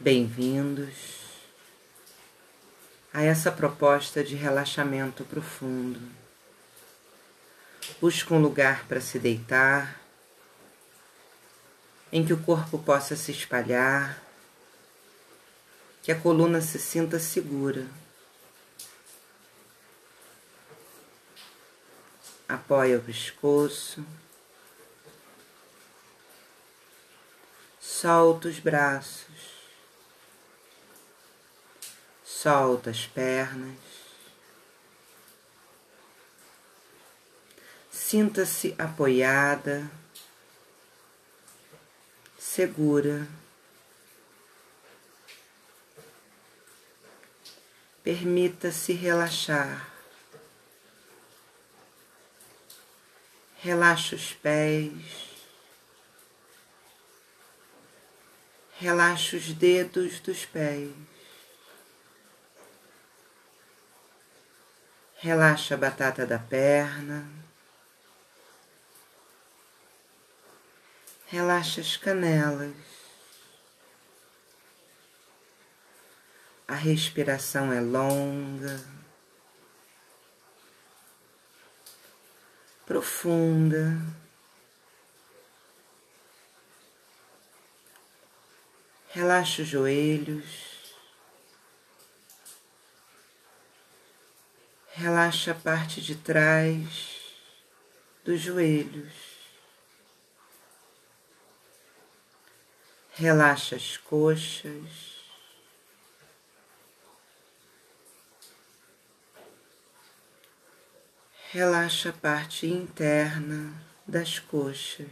Bem-vindos a essa proposta de relaxamento profundo. Busque um lugar para se deitar, em que o corpo possa se espalhar, que a coluna se sinta segura. Apoie o pescoço. Solta os braços. Solta as pernas. Sinta-se apoiada, segura. Permita-se relaxar. Relaxa os pés. Relaxa os dedos dos pés. Relaxa a batata da perna. Relaxa as canelas. A respiração é longa, profunda. Relaxa os joelhos. Relaxa a parte de trás dos joelhos. Relaxa as coxas. Relaxa a parte interna das coxas.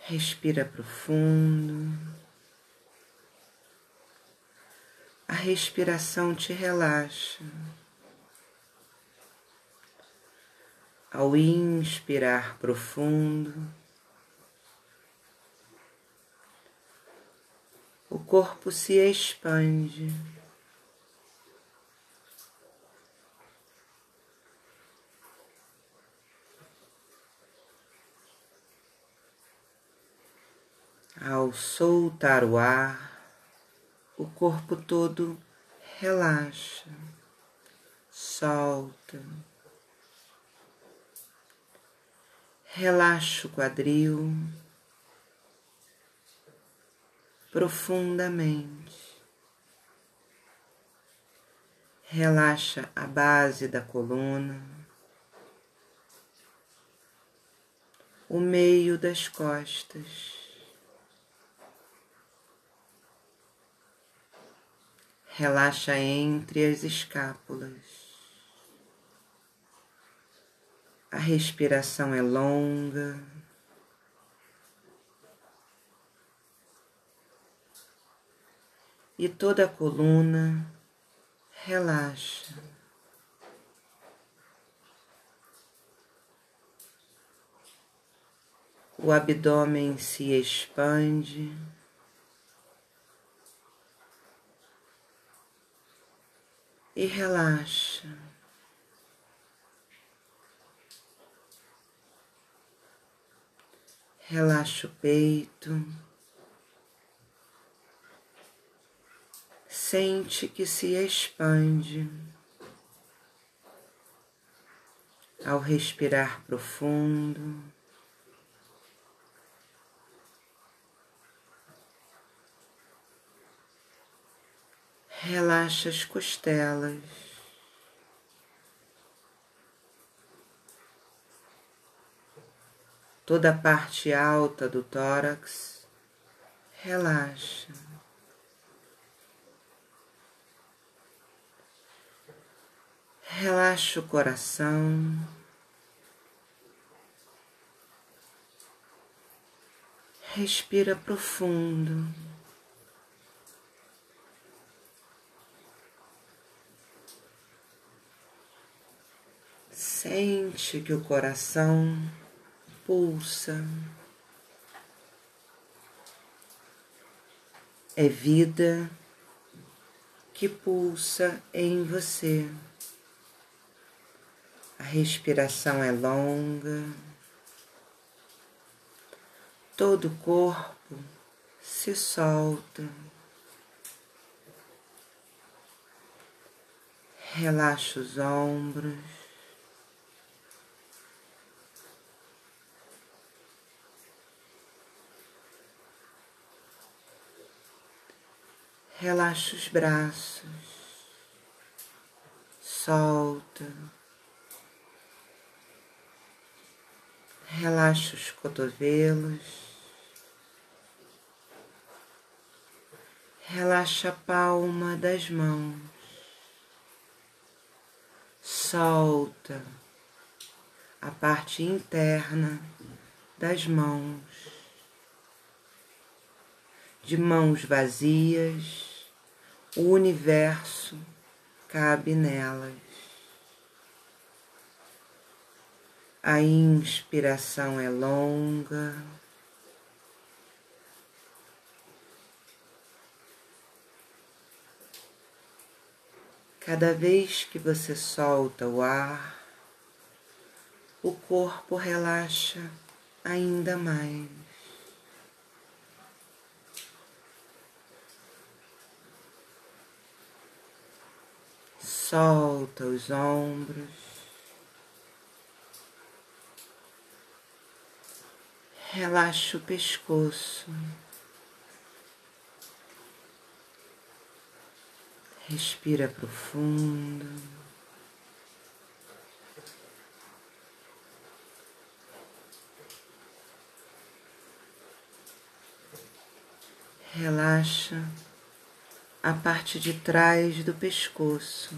Respira profundo. A respiração te relaxa. Ao inspirar profundo, o corpo se expande. Ao soltar o ar, o corpo todo relaxa, solta. Relaxa o quadril profundamente. Relaxa a base da coluna, o meio das costas. Relaxa entre as escápulas. A respiração é longa. E toda a coluna relaxa. O abdômen se expande. E relaxa. Relaxa o peito. Sente que se expande ao respirar profundo. Relaxa as costelas. Toda a parte alta do tórax relaxa. Relaxa o coração. Respira profundo. Sente que o coração pulsa. É vida que pulsa em você. A respiração é longa. Todo o corpo se solta. Relaxa os ombros. Relaxa os braços, solta, relaxa os cotovelos, relaxa a palma das mãos, solta a parte interna das mãos, de mãos vazias o universo cabe nelas. A inspiração é longa. Cada vez que você solta o ar, o corpo relaxa ainda mais. Solta os ombros. Relaxa o pescoço. Respira profundo. Relaxa a parte de trás do pescoço.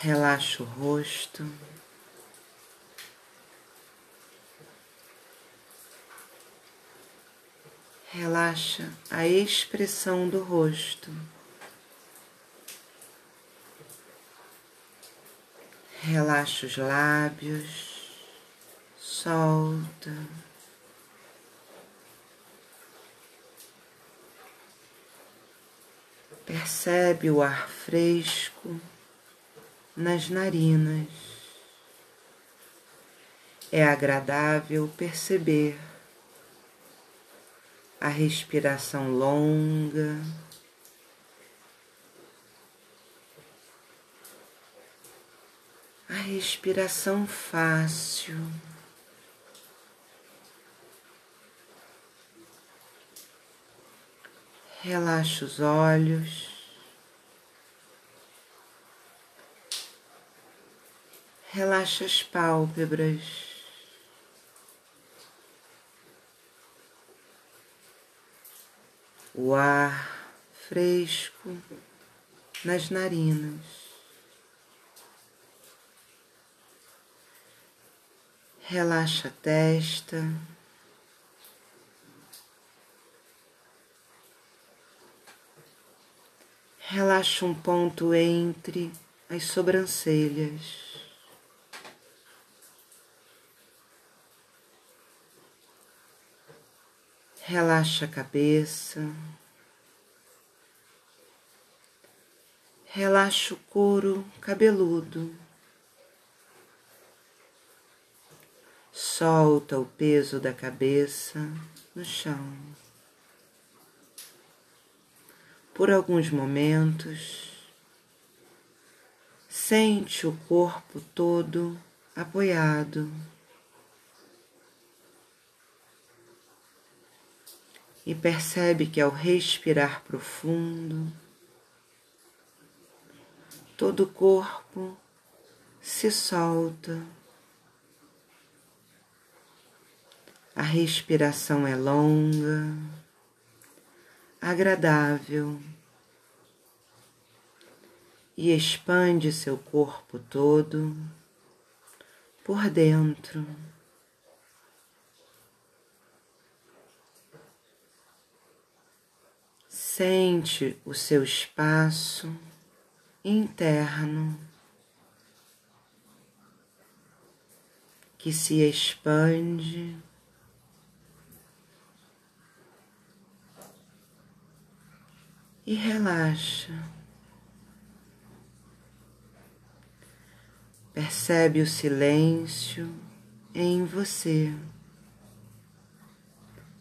Relaxa o rosto. Relaxa a expressão do rosto. Relaxa os lábios, solta. Percebe o ar fresco nas narinas. É agradável perceber a respiração longa. A respiração fácil. Relaxa os olhos. Relaxa as pálpebras. O ar fresco nas narinas. Relaxa a testa. Relaxa um ponto entre as sobrancelhas. Relaxa a cabeça. Relaxa o couro cabeludo. Solta o peso da cabeça no chão por alguns momentos. Sente o corpo todo apoiado. E percebe que ao respirar profundo, todo o corpo se solta. A respiração é longa agradável e expande seu corpo todo por dentro. Sente o seu espaço interno que se expande e relaxa. Percebe o silêncio em você.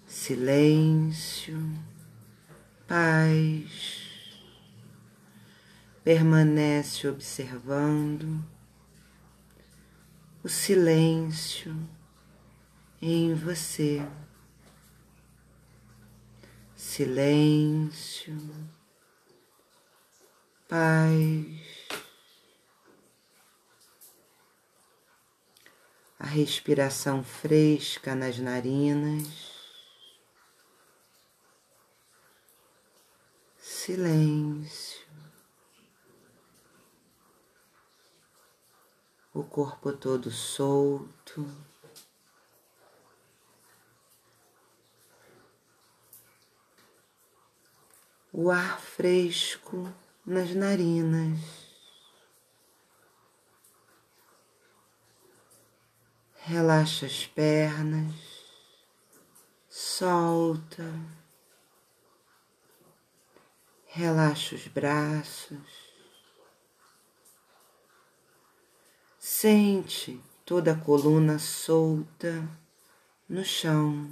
Silêncio, paz. Permanece observando o silêncio em você. Silêncio, paz. A respiração fresca nas narinas. Silêncio. O corpo todo solto. o ar fresco nas narinas. Relaxa as pernas, solta, relaxa os braços, sente toda a coluna solta no chão.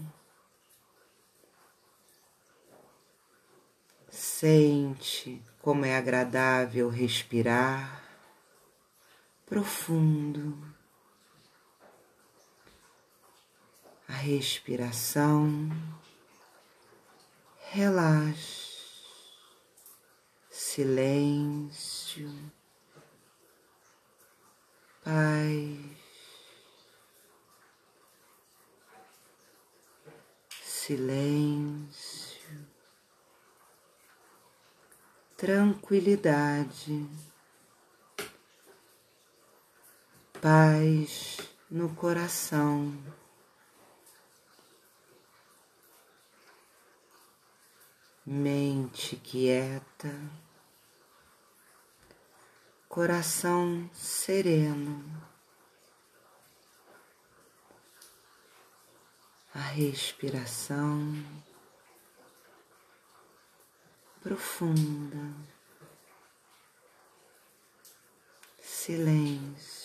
Sente como é agradável respirar profundo. A respiração relaxa, silêncio, paz, silêncio. Tranquilidade, paz no coração. Mente quieta, coração sereno, a respiração profunda, silêncio.